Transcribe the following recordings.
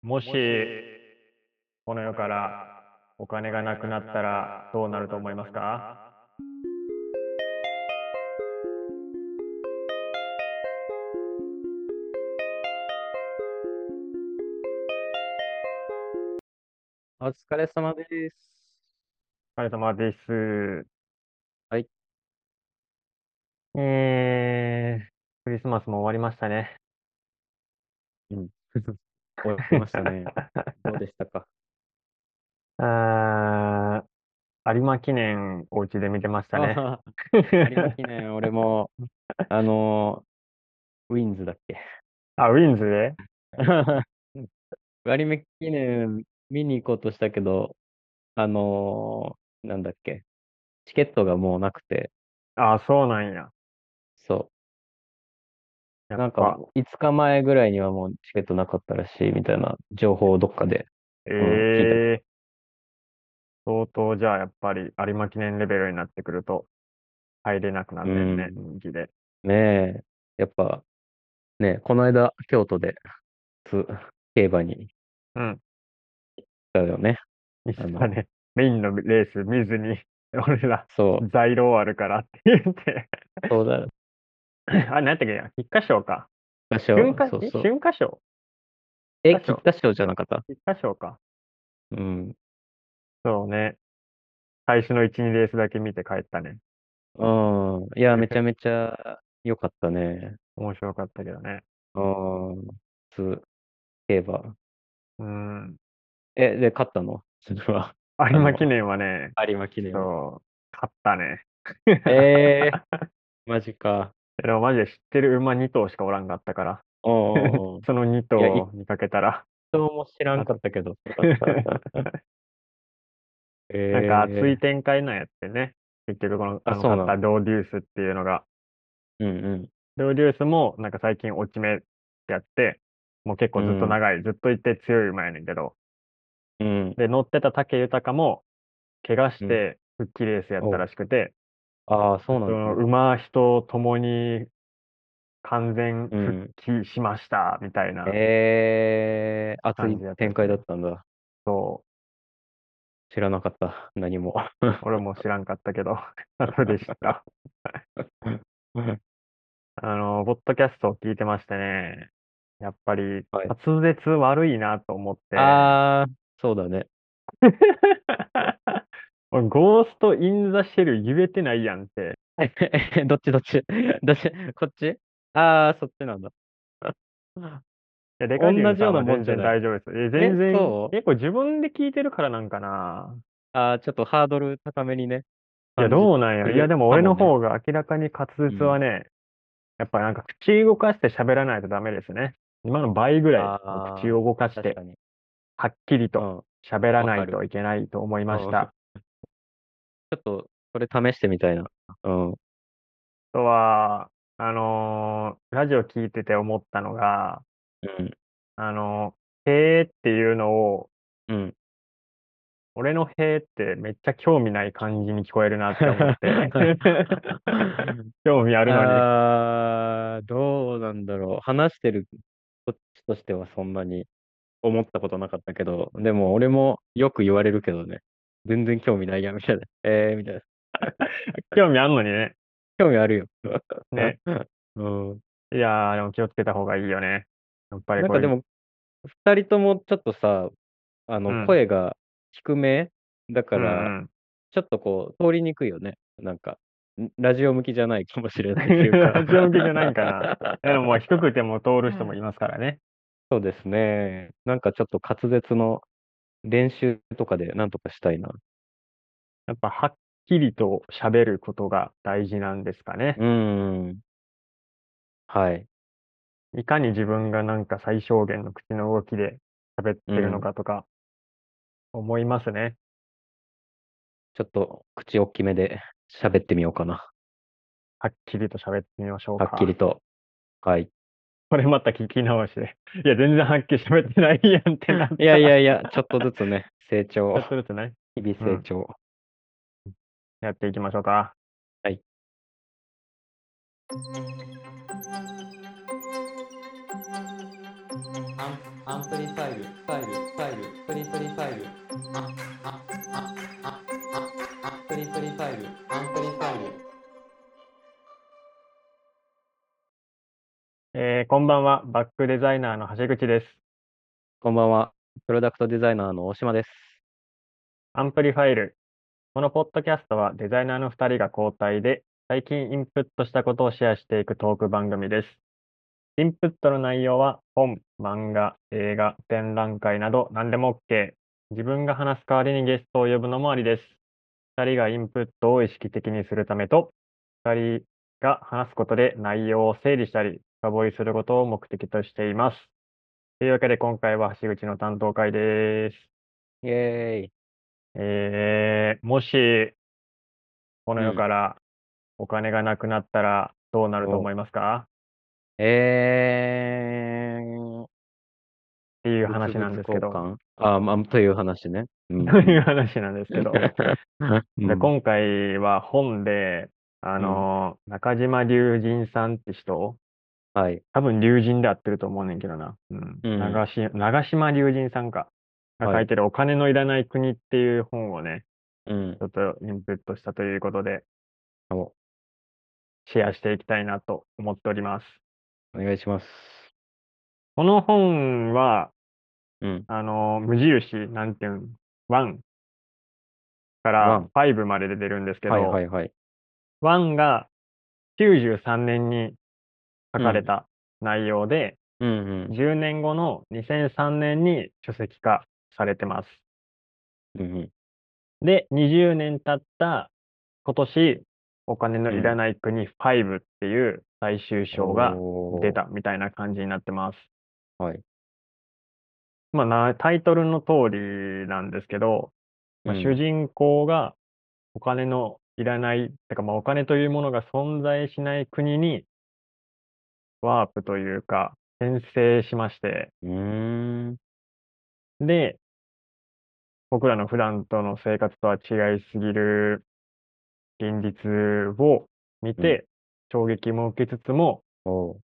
もし、この世からお金がなくなったらどうなると思いますか？お疲れ様です。お疲れ様です。はい。えー、クリスマスも終わりましたね。うん。終わりましたね。どうでしたか？あー、有馬記念お家で見てましたね。有馬記念、俺も、あの、ウィンズだっけ？あ、ウィンズで？有馬記念見に行こうとしたけど、あの、なんだっけ？チケットがもうなくて、あ、そうなんや。そう。なんか、5日前ぐらいにはもうチケットなかったらしいみたいな情報をどっかで。えー、相当じゃあやっぱり有馬記念レベルになってくると入れなくなってんね、うん。人気で。ねえ、やっぱ、ね、この間、京都で、つ競馬にうん。行ったよね。行あの、ったね。メインのレース見ずに、俺ら、そう、材料あるからって言ってそうだ、あれ、何やったっけ？菊花賞か。場所、春夏、えそうそう。春夏賞？え、菊花賞菊花賞じゃなかった？菊花賞か。うん。そうね。最初の1、2レースだけ見て帰ったね。うん。いや、めちゃめちゃ良かったね。面白かったけどね。うん。つ、競馬。うん。え、で、勝ったの？それは。有馬記念はね、有馬記念は。そう、勝ったね。えー、マジか。でもマジで知ってる馬2頭しかおらんかったから。その2いや、頭見かけたら、一頭も知らんかったけど、なんか熱いえ展開なんやってね。結局この、ー、あ、あの、勝ったドーデュースっていうのが。うんうん。ドーデュースもなんか最近落ち目ってやって、もう結構ずっとうん。長い、ずっといて強い馬やねんけど。うん。で、乗ってた武豊も、怪我しうん。て復帰レースやった。らしくて、ああ、そうなそんだ。の馬、人ともに完全う復ん。帰しました、みたいなえー、熱感いじやったし展開だっね。たんだ。そ知らなかった。何も。う。俺も知らんかったけど、後で知った。あの、ポッドキャストを聞いてましてね、やっぱりはい。滑舌悪いなと思って、あー、そうだね。俺ゴースト・イン・ザ・シェル言えてないやんって。え、どっちどっち？どっち？こっち？あー、そっちなんだ。いや、デカジ同じようュンさんは全然なもんじゃない。大丈夫です。え、え、全然、そう？結構自分で聞いてるからなんかな。あー、ちょっとハードル高めにね、いや、どうなんや。いや、るでも。俺の方が明らかに滑うん。舌はね、やっぱなんか口動かして喋らないとダメですね。今の倍ぐらい口あを動かー、して、確かに。はっきりとうん、喋らない。といけないと思いましうん。ちょた。っと、それ試してみたいな。うん。あとは、あのーラジオ聞いてて思ったのが、うん。あのー、へーっていうのを、うん。俺のへーってめっちゃ興味ない感じに聞こえるなって思って。興味あるのに。あー、どうなんだろう。話してるこっちとしてはそんなに思ったことなかったけど、でも俺もよく言われるけどね。全然興味ないやん、みたいな。えー、みたいな。興味あんのにね。興味あるよ。ね。うん。いやー、でも気をつけた方がいいよね。やっぱりなんかでも、二人ともちょっとさ、あの、うん。声が低め？だかうんら、うん。ちょっとこう、通りにくいよね。なんか、んラジオ向きじゃないかもしれないっていうか。ラジオ向きじゃないんかな。でもまあ低くても通る人もいますからね。そうですね。なんかちょっと滑舌の練習とかでなんとかしたいな。やっぱはっきりと喋ることが大事なんですかね。うーん。はい。いかに自分がなんか最小限の口の動きで喋ってうん。るのかとか思いますね。ちょっと口大きめで喋ってみようかな。はっきりと喋ってみましょうはっきりか。と。はい。これまた聞き直して。いや、全然はっきり喋ってないやんってなっいやいやいや、ちょっとずつね、成ちょ長、っとずつね。日々うん。成長。やっていきましょうか。はい。アンプリファイル、ファイル、ファイル、プリプリファイル。あ、あ、あ、あ、あ、あ、プリプリファイル、アンプリファイル。えーこんばんは。バッグデザイナーの橋口です。こんばんは。プロダクトデザイナーの大島です。アンプリファイル。このポッドキャストはデザイナーの2人が交代で最近インプットしたことをシェアしていくトーク番組です。インプットの内容は本、漫画、映画、展覧会など何でも OK。自分が話す代わりにゲストを呼ぶのもありです。2人がインプットを意識的にするためと、2人が話すことで内容を整理したり、深掘りすることを目的としています。というわけで今回は橋口の担当会です。イェーイ。えー、もし、この世うん。からお金がなくなったらどうなると思いますか？えー、っていう話なんですけど、物々交換？あ、まあ、という話ね。うん。という話なんですけど、で うん。今回は本で、あの、中島龍神さんって人、はい。多分龍神で合ってると思うねんけどな。うん。うん長し長島龍神さんか。がはい書いてるお金のいらない国っていう本をね、うんち。ょっとインプットしたということで、おシェアしていきたいなと思っております。お願いします。この本は、うん。あの、無印、なんていうん、1かワらン5までで出るんですけど、はいはいはい。1が93年に書かれた内容で、うんうん。10年後の2003年に書籍化されてます。うんうん。で、20年経った今年、お金のいらない国5っていう最終章がおー出たみたいな感じになってます。はい。まあな、タイトルの通りなんですけど、まあ、うん主人公がお金のいらない、てかまあお金というものが存在しない国にワープというか転生しまして、うーん。で、僕らの普段との生活とは違いすぎる現実を見て、衝撃も受けつつも、おう。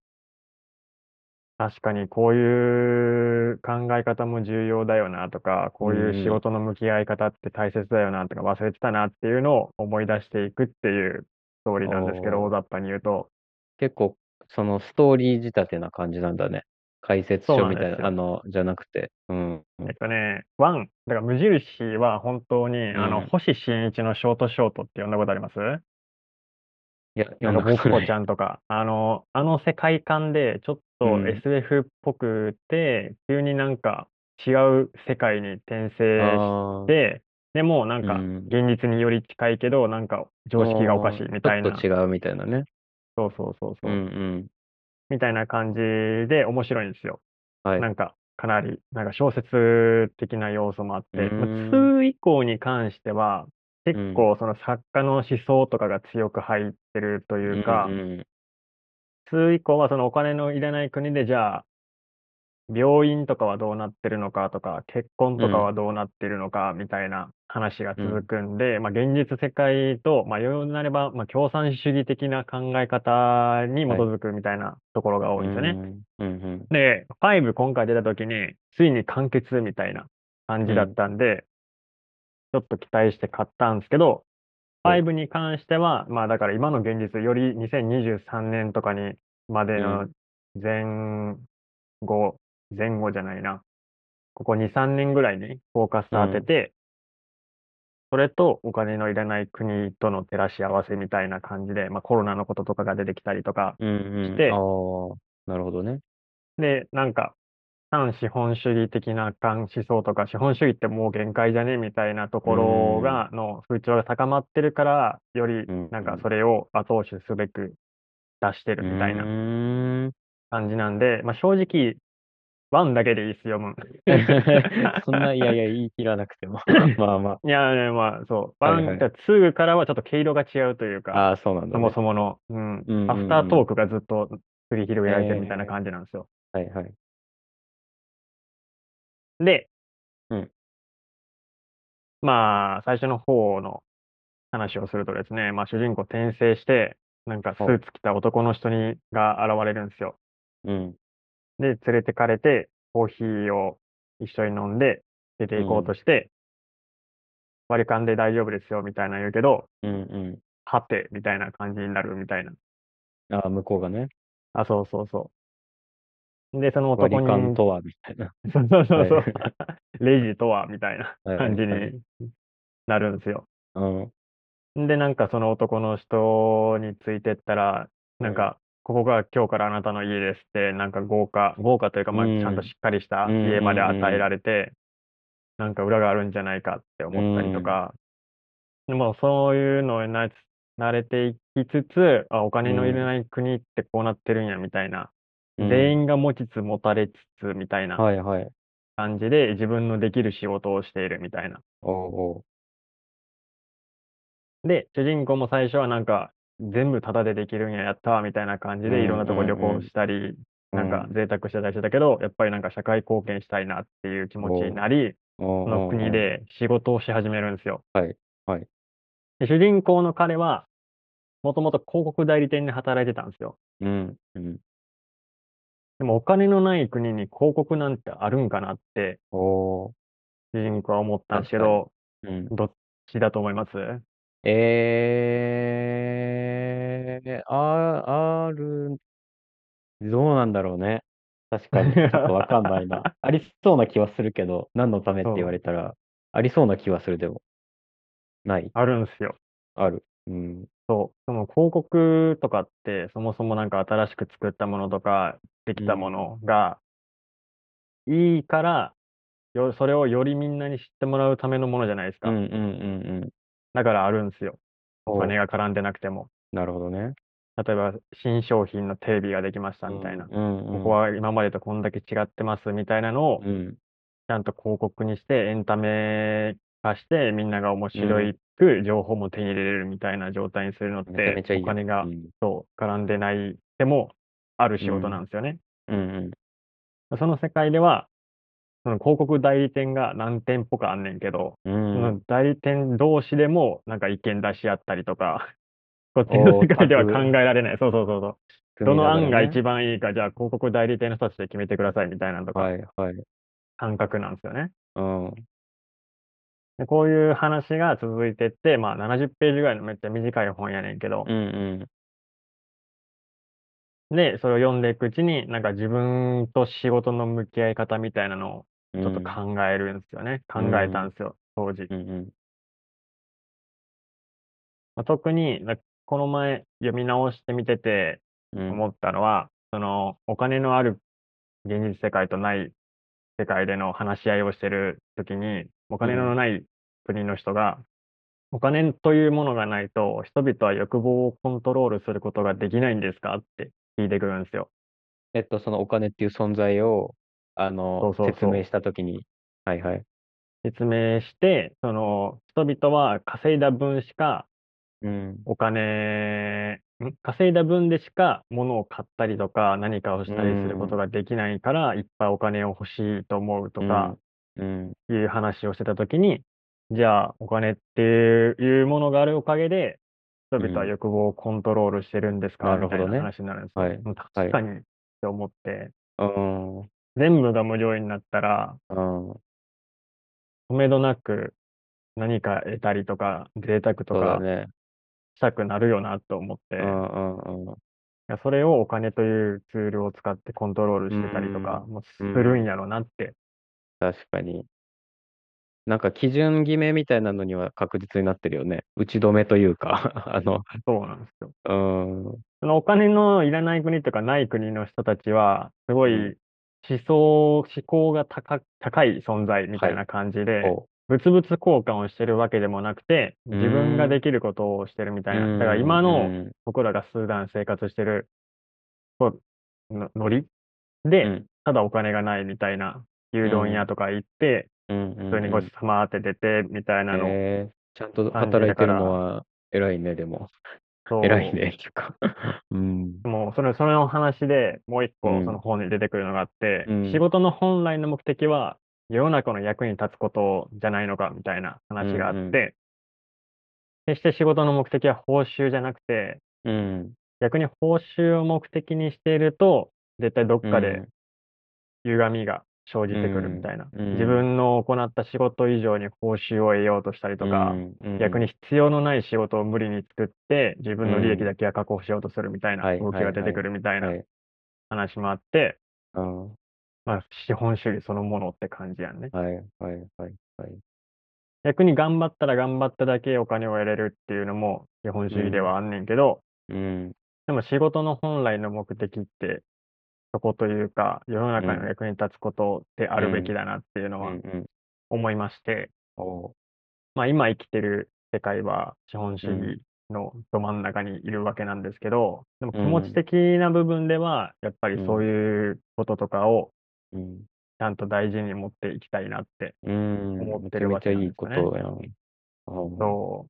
確かにこういう考え方も重要だよなとか、こういう仕事の向き合い方って大切だよなとか忘れてたなっていうのを思い出していくっていうストーリーなんですけど、大雑把に言うと、結構、そのストーリー仕立てな感じなんだね。解説書みたいな、なあの、じゃなくて。うん。えっとね、ワン、だから無印は本当に、あの、うん星新一のショートショートって呼んだことあります？いや、なんか、ぼっこちゃん。とか、あの、あの世界観で、ちょっとうん SF っぽくて、急になんか違う世界に転生して、でもなんかうん現実により近いけど、なんか常識がおかしいみたいな、ちょっと違うみたいなね。そうそうそうそうう、んうん。みたいな感じで面白いんですよ。はい。なんか、かなり、なんか小説的な要素もあって、うまあ、2以降に関しては、結構その作家の思想とかが強く入ってるというか、んん2以降はそのお金のいらない国で、じゃあ、病院とかはどうなってるのかとか、結婚とかはどうなってるのかみたいな話が続くんで、まあ現実世界と、まあようになれば、まあ共産主義的な考え方に基づくみたいなところが多いんですよね。うん。うんで、5今回出た時に、ついに完結みたいな感じだったんで、ちょっと期待して買ったんですけど、うん5に関しては、まあだから今の現実より2023年とかにまでの前後、前後じゃないな。ここ2、3年ぐらいにフォーカス当てて、それとお金のいらない国との照らし合わせみたいな感じで、まあコロナのこととかが出てきたりとか、うんうん。して。ああ、なるほどね。で、なんか、反資本主義的な思想とか、資本主義ってもう限界じゃねみたいなところが、の風潮が高まってるから、よりうんなんかそれを後押しすべく出してるみたいうなーん。感じなんで、まあ正直、ワンだけでいいっす、読む。そんな、いやいや、言い切らなくても。まあまいやね、まあそう、ワン、はいはい2からはちょっと毛色が違うというあ。か、ああ、そうなんだ、そね。もそもの、うんうんうんうんアフタートークがずっと繰り広げられてるみたいな感じなんですよ。はいはい。で、うんまあ、最初の方の話をするとですね、まあ、主人公転生して、なんかスーツ着た男の人にが現れるんですよ。うん。で、連れてかれて、コーヒーを一緒に飲んで出て行こうとして、割り勘で大丈夫ですよみたいなの言うけど、うんうはて、みたいな感じになるみたいな。ん。ああ、向こうがね、あ、そうそうそう。で、その割男に、り勘とは、みたいな。そうそうそうそうはいレジとは、みたいなはい感じはいになるんですよ。うん。で、なんかその男の人についてったら、なんか、ここが今日からあなたの家ですって、なんか豪華、豪華というか、まあ、うん。ちゃんとしっかりしたうん家まで与えられて、なんか裏があるんじゃないかって思ったりとか、でもそういうのにな慣れていきつつ、あ、お金のいらない国ってこうなってるんや、みたいな。うん。全員が持ちつ持たれつつ、みたいなはいはい。感じで、自分のできる仕事をしているみたいな。で、主人公も最初はなんか、全部タダでできるんや、やったわ、みたいな感じで、うんいろんなとこ旅行したり、なんかうん贅沢してたりしてたけど、やっぱりなんか社会貢献したいなっていう気持ちになり、その国で仕事をし始めるんですよ。はいはいで主人公の彼は、もともと広告代理店で働いてたんですよ。うんうん。でもお金のない国に広告なんてあるんかなって、主人公は思ったんですけど、うん。どっちだと思います？えー、あ、ある、どうなんだろうね。確かに、ちょっとわかんないな。ありそうな気はするけど、何のためって言われたら、ありそうな気はする、でも。ない？あるんですよ。ある。うん。そう。その広告とかって、そもそもなんか新しく作ったものとか、できたものが、いいから、よ、それをよりみんなに知ってもらうためのものじゃないですか。うんうんうんうん。だからあるんですよ。おお金が絡んでなくても。なるほどね。例えば、新商品のテレビができましたみたいな。うんうんうん。ここは今までとこんだけ違ってますみたいなのを、うん。ちゃんと広告にして、エンタメ化して、みんなが面白いく情報も手に入れれるみたいな状態にするのっめちゃめて、ちゃいいやん。お金がう、んそう、絡んでないでも、ある仕事なんですよね。うんその世界では、その広告代理店が何店舗かあんねんけど、うん。そうん。の代理店同士でもなんか意見出し合ったりとか、こっちの世界では考えられない。そうそうそうそう。組みながらどの案がね一番いいか、じゃあ広告代理店の人たちで決めてくださいみたいなのとか、はいはい。感覚なんですよね。うん。でこういう話が続いてって、まあ70ページぐらいのめっちゃ短い本やねんけどう、んで、それを読んでいくうちに、なんか自分と仕事の向き合い方みたいなのをうん。ちょっと考えるんですよね。考えたんですよ、当時。うんうん。まあ、特に、なこの前読み直してみててうん。思ったのは、そのお金のある現実世界とない世界での話し合いをしてるときに、お金のない国の人が、お金というものがないと、人々は欲望をコントロールすることができないんですかって聞いてくるんですよ。えっと、そのお金っていう存在を、あの、そうそうそう。説明したときに、はいはい。説明して、その人々は稼いだ分しかうん。お金、ん？稼いだ分でしか物を買ったりとか何かをしたりすることができないから、いっぱいお金を欲しいと思うとかうん。いう話をしてたときに、じゃあお金っていうものがあるおかげで、人々は欲望をコントロールしてるんですか、なるほどね。みたいな話になるんですよ。はい。うん確かにって思って、うん。うん。全部が無料になったら、そ止めどなく何か得たりとか、贅沢とか。したくなるよなと思って、それをお金というツールを使ってコントロールしてたりとかうんもするんやろなって。確かに。なんか基準決めみたいなのには確実になってるよね。打ち止めというか、あの、そうなんですよ。うん。そのお金のいらない国とかない国の人たちは、すごうい思想、思考が高高い存在みたいな感じで、こ物々交換をしてるわけでもなくて、うん自分ができることをしてるみう。たいな。うんだから今うのん僕らが普段生活してる、ノリで、うんただお金がないみたいな、牛丼屋とか行って、普通にごちそうさまって出て、みたいなの。えーちゃんと働いてるのは偉いね、でも。偉いね、っていうか。うん。もう、それ、それの話でもう一個、うんその本に出てくるのがあって、うん仕事の本来の目的は、世の中の役に立つことじゃないのか、みたいな話があって、うんうん決して仕事の目的は報酬じゃなくて、うん。逆に報酬を目的にしていると、絶対どっかでうん歪みが生じてくるみたいな。うん。自分の行った仕事以上に報酬を得ようとしたりとか、逆に必要のない仕事を無理に作って、自分の利益だけは確保しようとするみたいなはい。動きが出てくるみたいなはい。話もあって、うん。まあ、資本主義そのものって感じやんね。はい。はい。はい。はい。逆に頑張ったら頑張っただけお金を得れるっていうのも資本主義ではあんねんけど、うんでも仕事の本来の目的って、そこというか、世の中の役に立つことであるべきだなっていうのは。思いまして、まあ今生きてる世界は資本主義のど真ん中にいるわけなんですけど、でも気持ち的な部分では、やっぱりそういうこととかをうん。ちゃんと大事に持っていきたいなって。うん。思ってるわけなんめですよねそ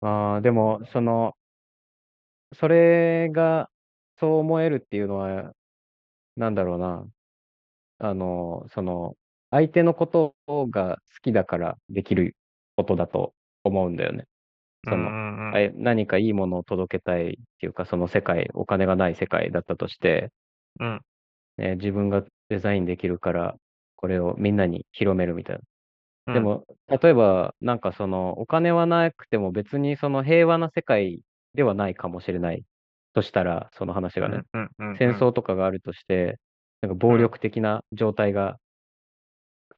ああ、でも、その、それが、そう思えるっていうのは、なんだろうな。あの、その、相手のことが好きだからできることだと思うんだよね。う。その、何かいいものを届けたいっていうか、その世界、お金がない世界だったとして、うんね、自分がデザインできるから、これをみんなに広めるみたいな。うんでも、例えば、なんかその、お金はなくても別にその平和な世界ではないかもしれないとしたら、その話がね、うんうんうんうん。戦争とかがあるとして、なんか暴力的な状態が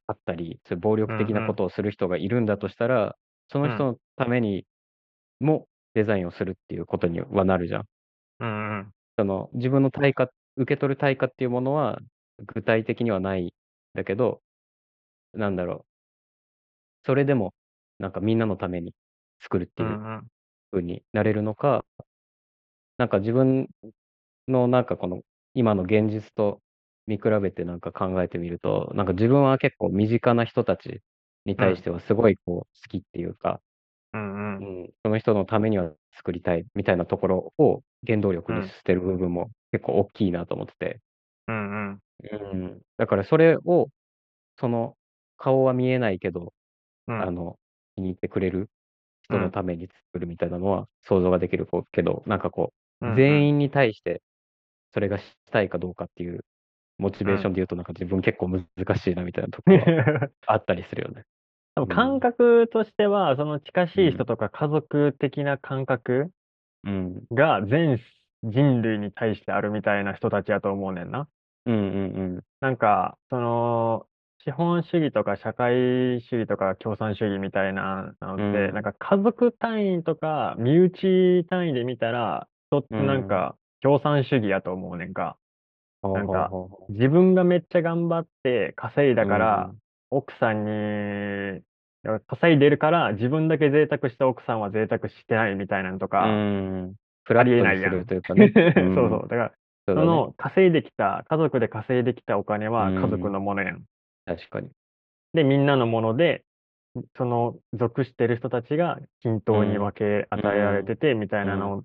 あったり、そういう暴力的なことをする人がいるんだとしたら、その人のためにもデザインをするっていうことにはなるじゃん。うんうん。その自分の対価、受け取る対価っていうものは具体的にはないんだけど、なんだろう。それでも、なんかみんなのために作るっていううんうん。風になれるのか、なんか自分のなんかこの今の現実と見比べてなんか考えてみると、なんか自分は結構身近な人たちに対してはすごいこう好きっていうか、うんうん。うん、その人のためには作りたいみたいなところを原動力にしてる部分も結構大きいなと思ってて、うんうん。うん、だからそれを、その顔は見えないけど、うん。あの、気に入ってくれる人のために作るみたいなのは想像ができるけど、なんかこう、全員に対してそれがしたいかどうかっていうモチベーションで言うと、なんか自分結構難しいなみたいなところは あったりするよね。多分感覚としては、その近しい人とか家族的な感覚うん。が全人類に対してあるみたいな人たちやと思うねんな。うんうんなんか、その、資本主義とか社会主義とか共産主義みたいなのって、うんなんか家族単位とか身内単位で見たら、人ってなんか共産主義やと思うねんか。うん。なんかほうほうほう自分がめっちゃ頑張って稼いだから、うん奥さんに、稼いでるから自分だけ贅沢した奥さんは贅沢してないみたいなのとか、うん。フラありえないやん。るというかね。そうそう。だから、そうだね。その稼いできた、家族で稼いできたお金はうん家族のものやん。確かに。で、みんなのもので、その属してる人たちが均等に分け与えられてて、みたいなの、うん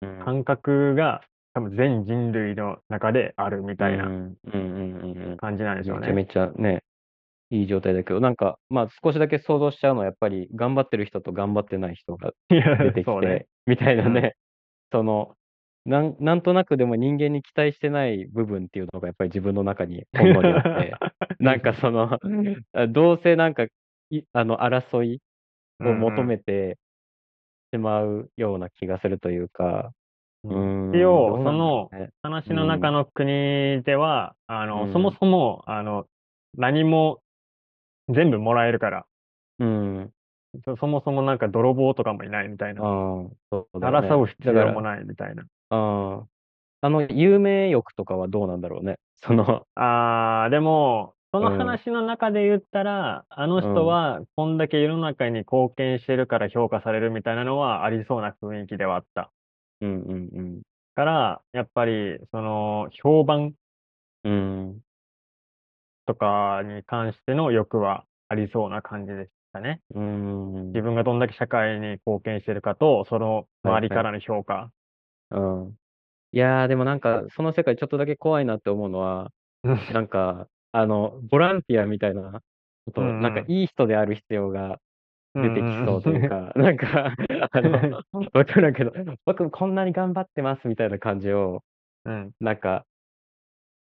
感覚が多分全人類の中であるみたいな。感じなんでしょうね。めちゃめちゃね、いい状態だけど、なんか、まあ少しだけ想像しちゃうのは、やっぱり頑張ってる人と頑張ってない人が出てきそうね。て、みたいなうんね、その、なん、なんとなくでも人間に期待してない部分っていうのがやっぱり自分の中にほんのりあって、なんかその、あどうせなんか、い、あの、争いを求めてしまうような気がするというか、ううんん、一応どうなんだろうね。話の中の国では、あの、うんそもそも、あの、何も全部もらえるから、うん、そそもそもなんか泥棒とかもいないみたいあな。あ、そうだよね。争う必要もないみたいな。ああ、あの、有名欲とかはどうなんだろうね。その、あー、でも、そのうん話の中で言ったら、あの人はこんだけ世の中に貢献してるから評価されるみたいなのはありそうな雰囲気ではあった。うんうんから、やっぱり、その、評判うん。うん。とかに関しての欲はありそうな感じでしたね。うん。自分がどんだけ社会に貢献してるかと、その周りからの評価。うん。いやー、でもなんか、その世界ちょっとだけ怖いなって思うのは、なんか、あの、ボランティアみたいなこと、うんうんなんかいい人である必要が出てきそうといううんか、なんか、あの、わからんけど、僕こんなに頑張ってますみたいな感じを、うん。なんか、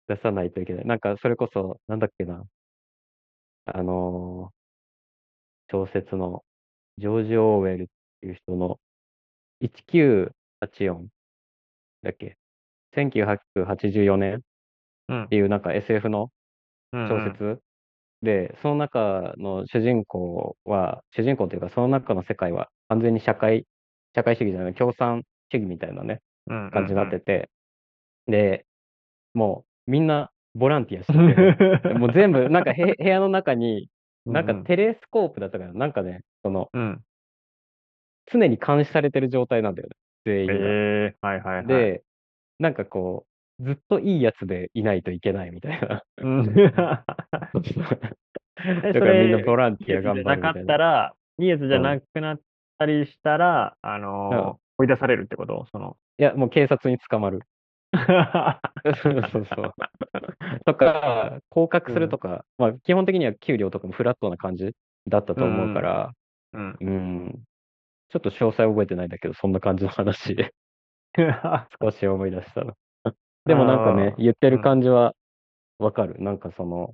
出さないといけない。なんか、それこそ、なんだっけな。あのー小説のジョージ・オーウェルっていう人の1984だっけ ?1984 年っうんていうなんか SF のうん小説で、その中の主人公は、主人公というかその中の世界は完全に社会、社会主義じゃない、共産主義みたいなね、うん感じになってて、で、もうみんなボランティアしてて、もう全部、なんかへ部屋の中に、なんかテレスコープだったかな、なんかね、その、うん。常に監視されてる状態なんだよね、全員が。ええはいはいはい。で、なんかこう、ずっといいやつでいないといけないみたいな。うん。だからみんなボランティア頑張るみたなかいな。ったら、いいやつじゃなくなったりしたら、あのー追い出されるってこと？その。いや、もう警察に捕まる。そうそうそう。とか、降格するとか、まあ基本的には給料とかもフラットな感じだったと思うから、うん。うん。ちょっと詳細覚えてないんだけど、そんな感じの話、少し思い出したの。でもなんかね言ってる感じはわかる。なんかその、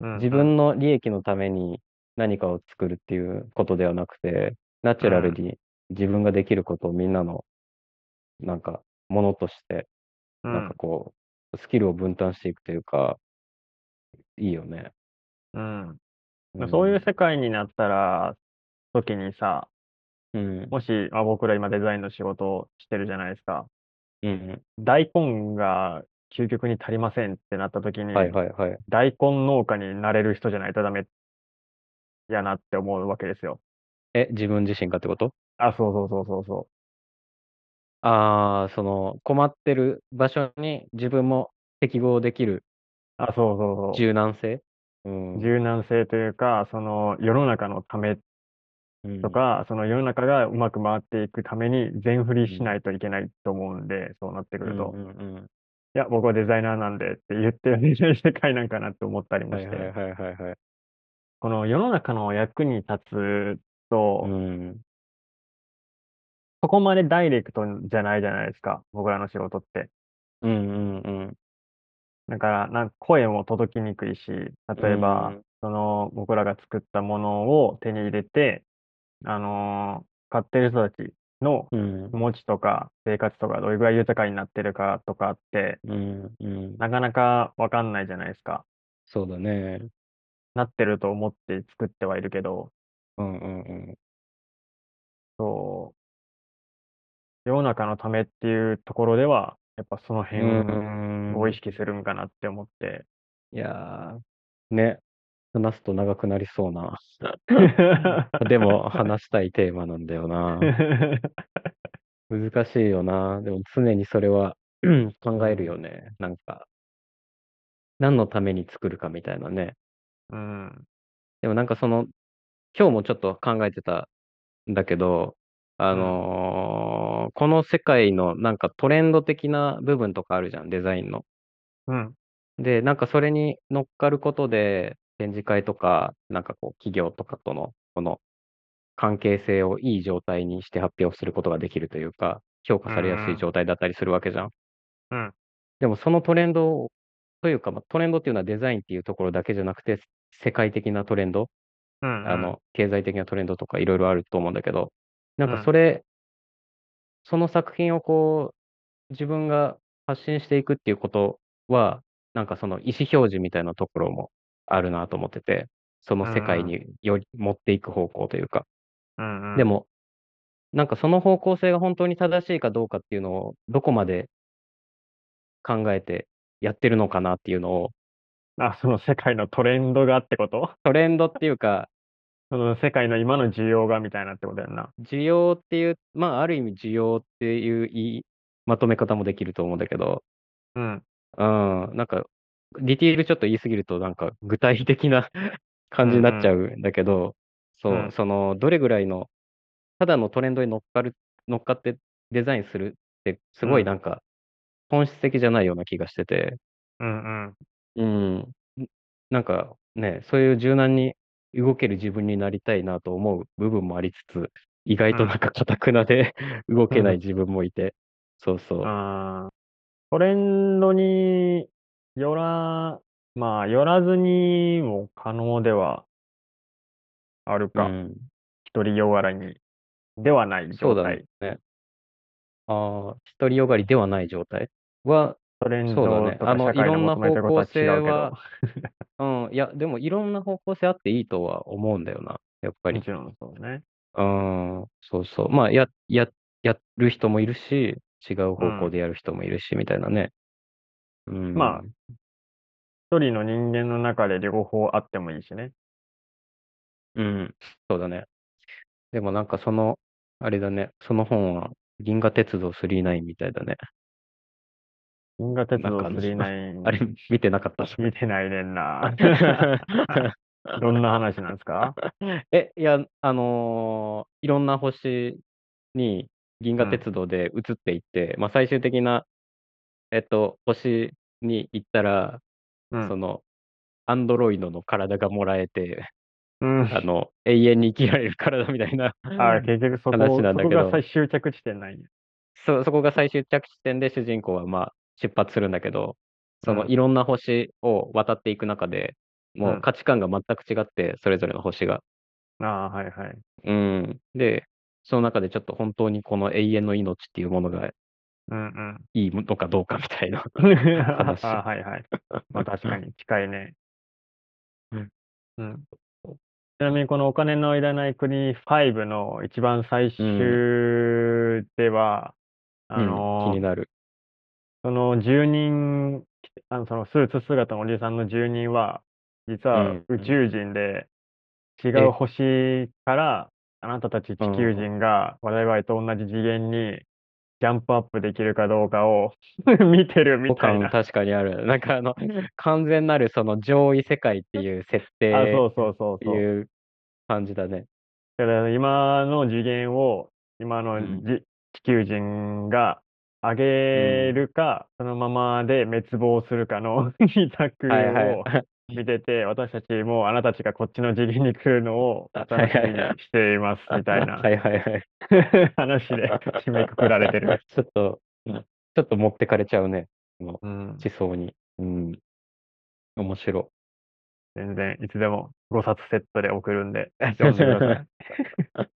うん自分の利益のために何かを作るっていうことではなくて、ナチュラルに自分ができることをみんなの、なんか、ものとして、うんなんかこう、スキルを分担していくというか、いいよね。うん。んそういう世界になったら、時にさ、うん。もし、まあ、僕ら今デザインの仕事をしてるじゃないですか。うん。大根が究極に足りませんってなった時に、はいはいはい。大根農家になれる人じゃないとダメやなって思うわけですよ。え、自分自身がってこと？あ、そうそうそうそうそああ、その、困ってる場所に自分も適合できるう。あ、そうそうそう。柔軟性？うん。柔軟性というか、その世の中のためうんとか、その世の中がうまく回っていくために全振りしないといけないと思うんで、そうなってくると、いうんうんうんや、僕はデザイナーなんでって言ってる世界なんかなって思ったりもして、はいはいはいはいはい。この世の中の役に立つと、うん。そこまでダイレクトじゃないじゃないですか、僕らの仕事って。うんうんうん。だから、なんか声も届きにくいし、例えば、うんその僕らが作ったものを手に入れて、あのー買ってる人たちのうん気持ちとか生活とかどれぐらい豊かになってるかとかって、うんうん。なかなかわかんないじゃないですか。そうだね。なってると思って作ってはいるけど、うんうんうん。そう、世の中のためっていうところでは、やっぱそのう辺んを意識するんかなって思って。いやー、ね。話すと長くなりそうな。でも話したいテーマなんだよな。難しいよな。でも常にそれはうん 考えるよね。なんか、何のために作るかみたいなね。うん。でもなんかその、今日もちょっと考えてたんだけど、あのーこの世界のなんかトレンド的な部分とかあるじゃん、デザインの。うん。で、なんかそれに乗っかることで、展示会とか、なんかこう、企業とかとの、この関係性をいい状態にして発表することができるというか、評価されやすい状態だったりするわけじゃん。うん。でもそのトレンドをというか、まあ、トレンドっていうのはデザインっていうところだけじゃなくて、世界的なトレンド、うん。あの、経済的なトレンドとかいろいろあると思うんだけど、なんうんかそれ、その作品をこう、自分が発信していくっていうことは、なんかその意思表示みたいなところもあるなと思ってて、その世界により持っていく方向というか。うん。うん。で、も、なんかその方向性が本当に正しいかどうかっていうのを、どこまで考えてやってるのかなっていうのを、あ、その世界のトレンドがってこと？トレンドっていうか、その世界の今の需要がみたいなってことやんな。需要っていう、まあ、ある意味需要っていう言いまとめ方もできると思うんだけど、うん。うん、なんか、ディティールちょっと言い過ぎると、なんか具体的な 感じになっちゃうんだけど、そう、うん。その、どれぐらいの、ただのトレンドに乗っかる、乗っかってデザインするって、すごいなんか、本質的じゃないような気がしてて、うん。うん。うん、なんかね、そういう柔軟に動ける自分になりたいなと思う部分もありつつ、意外となんか堅くなで 動けない自分もいて、そうそう。トレンドによらまあ、寄らずにも可能ではあるか。うん。独りよがらにではないそうだ。ね。ああ、独りよがりではない状態は、トレンそうだね。あの、社会のいろんな方向性はど、うん、いや、でもいろんな方向性あっていいとは思うんだよな、やっぱり。もちろんそうね。うん、そうそう。まあ、や、や、やる人もいるし、違う方向でやる人もいるし、みたいなね。うん。まあ一人の人間の中で両方あってもいいしね。うん、そうだね。でもなんかその、あれだね、その本は、銀河鉄道999みたいだね。銀河鉄道なんかあの999あれ、見てなかった見てないねんな。どんな話なんですか？え、いや、あのーいろんな星に銀河鉄道で移っていって、まあ最終的な、えっと、星に行ったら、うんその、アンドロイドの体がもらえて、うん。あの、永遠に生きられる体みたいな。あ、結局そこ、話なんだけどそこが最終着地点なんや。そ、そこが最終着地点で主人公はまあ出発するんだけど、そのうんいろんな星を渡っていく中で、もう価値観が全く違って、それぞれの星が。ああ、はいはい。うん。で、その中でちょっと本当にこの永遠の命っていうものがうんいいのかどうかみたいな。うん。話あはいはい。まあ確かに近いね。うん。うん。ちなみにこのお金のいらない国5の一番最終では、あうん、の気になる。その住人、あのそのスーツ姿のおじさんの住人は、実はうん宇宙人で、違えう星から、あなたたち地球人が我々と同じ次元にジャンプアップできるかどうかを 見てるみたいな。確かにある。なんかあの、完全なるその上位世界っていう設定あ、っそうそうそうそう。ていう感じだね。だから今の次元を、今のうんじ地球人が上げるか、そのままで滅亡するかの 二択はいはをい。見てて、私たちもあなたたちがこっちの次元に来るのをあ楽しみにしていますみたいなはいはいはい。話で締めくくられてる。ちょっと、ちょっと持ってかれちゃうね。このうん、思想に。うん。面白。全然いつでも5冊セットで送るんで 読んでください。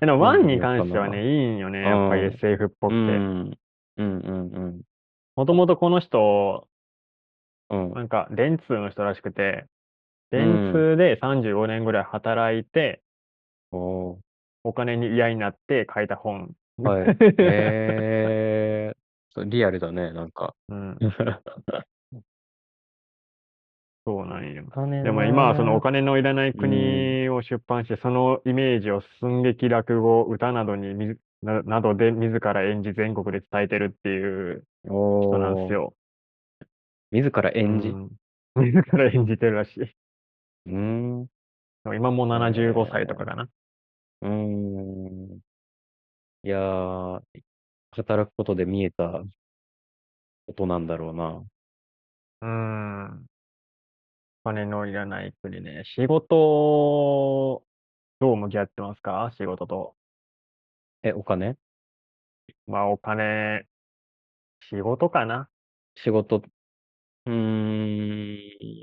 でも1に関してはね、いいんよね、やっぱりうん SF っぽくて。うん。うんうんうんもともとこの人、うん。なんか電通の人らしくて、うん電通で35年ぐらい働いて、おーお金に嫌になって書いた本。はい。えー、そうリアルだね、なんか。うん、そうなんよ。金でも今はそのお金のいらない国を出版して、そのイメージを寸劇、落語、歌などにみずななどで自ら演じ全国で伝えてるっていうお人なんですーよ。自ら演じ。うん 自ら演じてるらしい。でうーん。今も75歳とかかな。ーん。いやー、働くことで見えたことなんだろうな。うーん。お金のいらない国ね。仕事、どう向き合ってますか？仕事と。え、お金？まあ、お金、仕事かな仕事、うー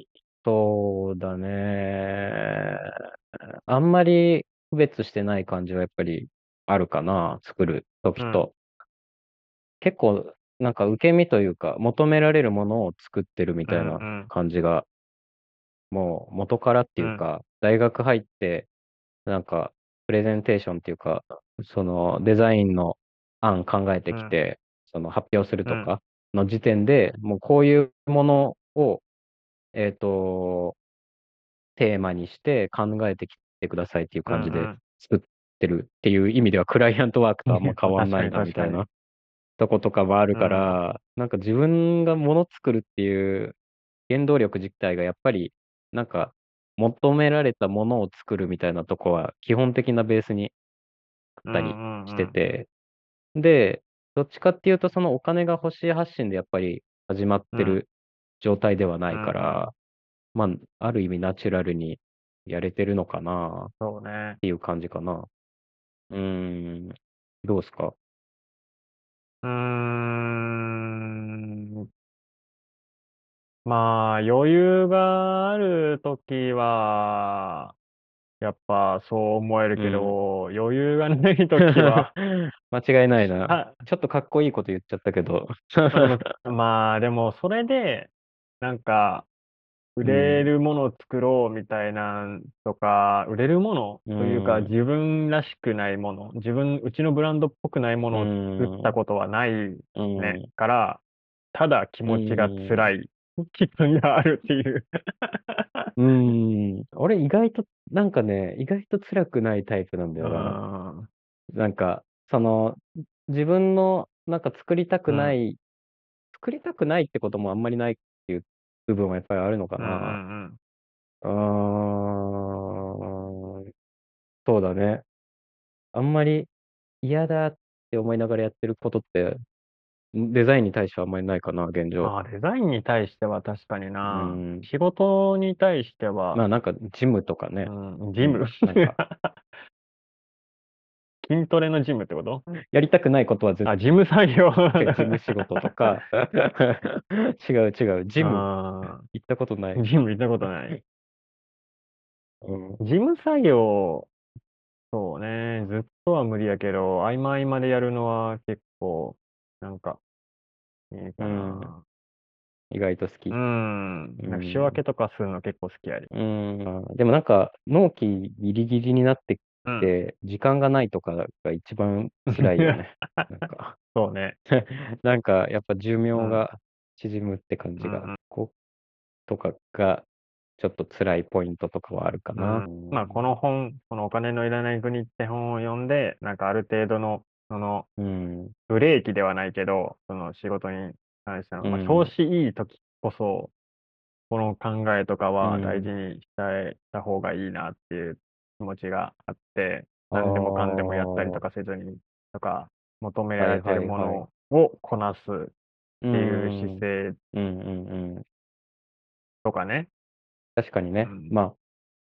ん、そうだね。あんまり区別してない感じはやっぱりあるかな、作る時と。結構、なんか受け身というか、求められるものを作ってるみたいなん感じが、もう元からっていううん。か、大学入って、なんか、プレゼンテーションっていうか、そのデザインの案考えてきて、その発表するとかの時点で、もうこういうものを、えっと、テーマにして考えてきてくださいっていう感じでうん。うん作ってるっていう意味では、クライアントワークとあんま変わんないな確かにみたいなとことかもあるから、なんか自分がもの作るっていう原動力自体がやっぱり、なんか求められたものを作るみたいなとこは基本的なベースにあったりしてて、で、どっちかっていうとそのお金が欲しい発信でやっぱり始まってうんる状態ではないかうんら、まあ、ある意味ナチュラルにやれてるのかなっそうね。ていう感じかな。うーん、どうですか？うーん。まあ、余裕があるときは、やっぱそう思えるけうん。ど、余裕がないときは、間違いないな。はちょっとかっこいいこと言っちゃったけど。うん、まあ、でもそれで、なんか、売うん。れるものを作ろうみたいなんとか、売れるものうというか、ん。自分らしくないもの、自分うちのブランドっぽくないもうのを作ったん。ことはないうね、ん。から、ただ気う持ちがん。辛い気分があるっていう。うーん。俺意外と、なんかね、意外と辛くないタイプなんだうよな。なんか、その、自分のなんか作りたくうん。ない作りたくないってこともあんまりないっていう部分はやっぱりあるのかうんうんな。うん。うーん。そうだね。あんまり嫌だって思いながらやってることって、ん、デザインに対してはあんまりないかな、現状。ああ、デザインに対しては確かにうな。ーん。仕事に対してはまあ、なんかジムとかね。うん、ジム？うん、なんか 筋トレのジムってこと？やりたくないことはぜあ、事務作業。事務仕事とか、違う違う、ジムあ行ったことなあ、い。ジム行ったことない。うん。事務作業、そうね、ずっとは無理やけど、合間合間でやるのは結構、なんか、いいかうん。な。意外と好うき。ーん、うなんか仕分ん。けとかするの結構好きやで。うーん、でもなんか、納期ギリギリになってきうん。て、時間がないとかが一番辛いよね。なんか。そうね。なんかやっぱ寿命うん。が縮むって感じが、うんうん。ことかが、ちょっと辛いポイントとかはあるかな。うん、まあ、この本、このお金のいらない国って本を読んで、なんかある程度の、その、うん。ブレーキではないけど、その仕事に関しての、まあ、うん。調子いい時こそ、この考えとかうは大事ん。にしたいた方がいいなっていう気持ちがあって、あ何でもかんでもやったりとあ。かせずにとか、求めらはいれてるも。のをこなすっうていう。姿勢うんうんうん。とかね。確かにね。うん。まあ、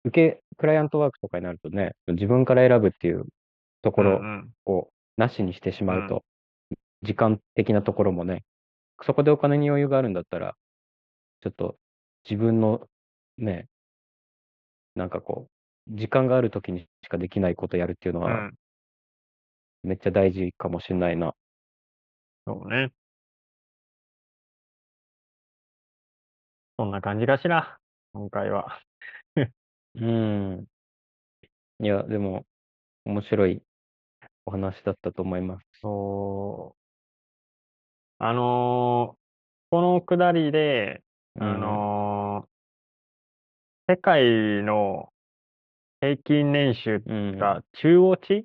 受けクライアントワークとかになるとね、自分から選ぶっていうとこうんうろん。をなしにしてしうん。まうと、時間的なところもね、そこでお金に余裕があるんだったら、ちょっと自分のねなんかこう、時間がある時にしかできないことやるっていうのはうん。めっちゃ大事かもしんないな。そうね。そんな感じかしら、今回は。うーん。いや、でも、面白いお話だったと思います。そう。あの、このくだりで、あうん。の世界の平均年収うん。が中央値っ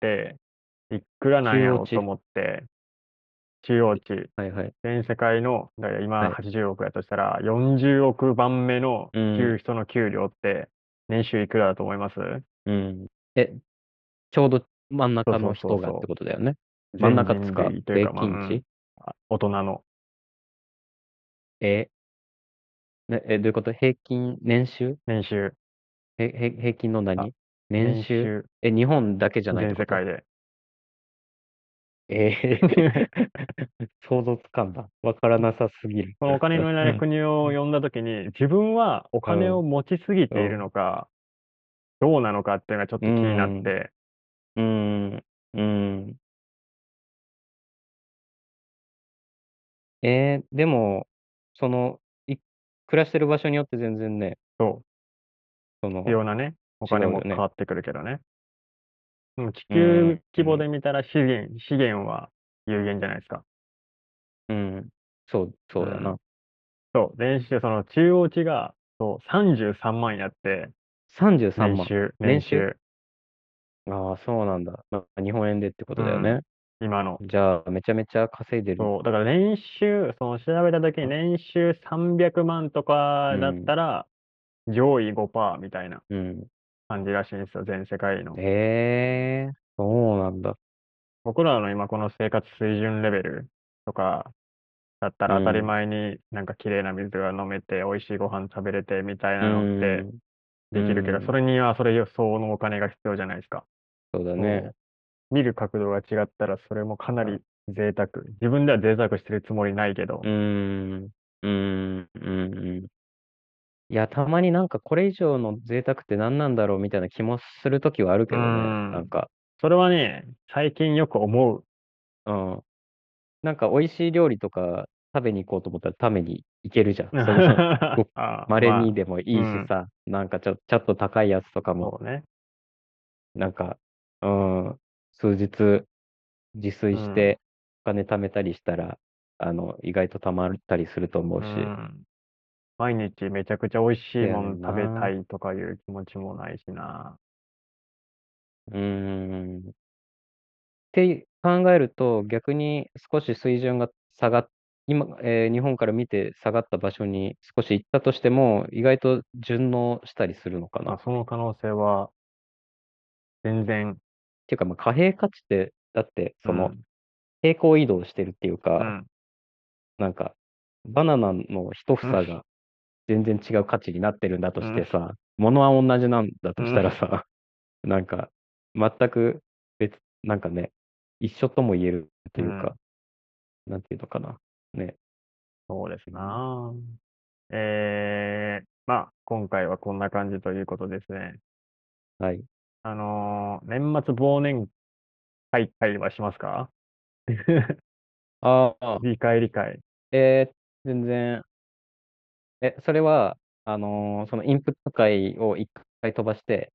ていくらなん。やろうと思って、中央値。はいはい。全世界の、だから今はい。80億やとしたら、40億番目の人の給料って、年収いくらだと思います？うん。え、ちょうど真ん中の人がってことだよね。う。真ん中っつか、平。均値？あ、大人の。え？ね、え、どういうこと？平均年収？年収。へへ平均のあ、何？年年収？収。え、日本だけじゃない？全世界で。え？え 想像つかんだ。わからなさすぎる。お金のいらない国を読んだ時に、自分はお金をうん。持ちすぎているうん。のか、どうなのかっていうのがちょっうと気になっ。て。うーん。うーん。ええ、でも、その、い暮らしてる場所によって全然ねそう。その必要なね、お違う金もよね。変わってくるけどね。でも地うーん、球規模うん。で見たら資源資源は有限じゃないですか。うん、そうう。そうだなんそう、年収その中央値が、そう、33万やって。33万。年収年収？年収。ああ、そうなんだ。ま、日本円でってこうん、とだよね。今の。じゃあ、めちゃめちゃ稼いでる。そう、だから年収、その調べた時にあ。年収300万とうかだっん。たら、上位5%みたいなうん。感じらしいんすよ、全世界の。ええ、そうなんだ。僕らの今この生活水準レベルとかだったうら当たりん。前に、なんか綺麗な水が飲めて、美味しいご飯食べれてみたいうなのってーん。うできるけど、そん。れにはそれ相応のお金が必要じゃないすか。そうだね。見る角度が違ったらそれもかなあ。り贅沢。自分では贅沢してるつもりないけど。うーん。うーん、うんうん。いや、たまになんかこれ以上の贅沢って何なんだろうみたいな気もするときはあるうけどね。ん。なんか、それはね、最近よく思う。うん。なんか美味しい料理とか食べに行こうと思ったら食べに行けるじゃん。その、ごあ稀まあ、にでもいいしうん。さ、なんかちょ、ちょっと高いやつとかも、そうね。なんか、うん、数日自炊うん。してお金貯めたりしたら、あの、意外と貯まったりすると思ううし。ん。毎日めちゃくちゃ美味しいせやねんもん食べたな。いとかいう気持ちもないしな。うーん。って考えると、逆に少し水準が下がっ、今、えー日本から見て下がった場所に少し行ったとしても、意外と順応したりするのかまあ、な。その可能性は全然、っていうか、まあ、貨幣価値って、だって、うその、ん。平行移動してるっていううか、ん。なんか、バナナの一うん。房が全然違う価値になってるんだとうん。してさ、物は同じなんだとうしたらん。さ、なんか、全く別、なんかね、一緒とも言えるとういうか、ん。なんていうのかな。ね。そうですな。えー、まあ、今回はこんな感じということですね。はい。あのー年末忘年会会はしますかああ、理解理解。えー、全然、え、それは、あのーそのインプット会を一回飛ばして、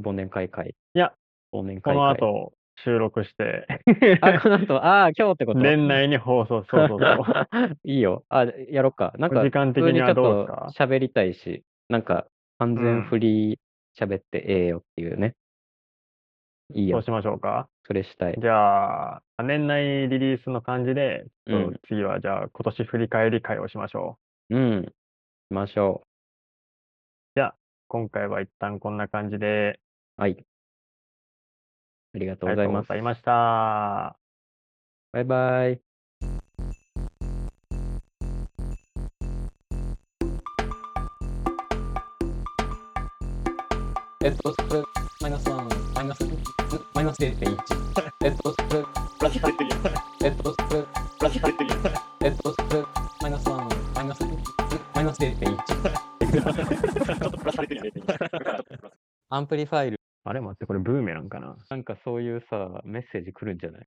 忘年会会、いや、忘年この会会。後収録してあ、この後、ああ、今日ってこと？年内に放送、そうそうそう。いいよ。あ、やろっか。なんか、時間的にちょっにはどうですとか？喋りたいし、なんか、完全うん。フリー喋ってええよっていうね。いいよ。そうしましょうか。それしたい。じゃあ、年内リリースの感じで、ちうん。ょっと次はじゃあ今年振り返り会をしましょう。うん。しましょじゃあ、今回は一旦こんな感じで、う。はい。ありがとうありがとうございます。ございました。バイバイ。えっと、それ、マイナス1、マイナス、マイナス0.1。えっと、それ、プラス0.1。えっと、それ、プラス0.1。えっと、それ、マイナス1、マイナス、マイナス0.1。ちょっとプラス0.1。アンプリファイル。あれ待って、これブーメランかななんかそういうさ、メッセージ来るんじゃない？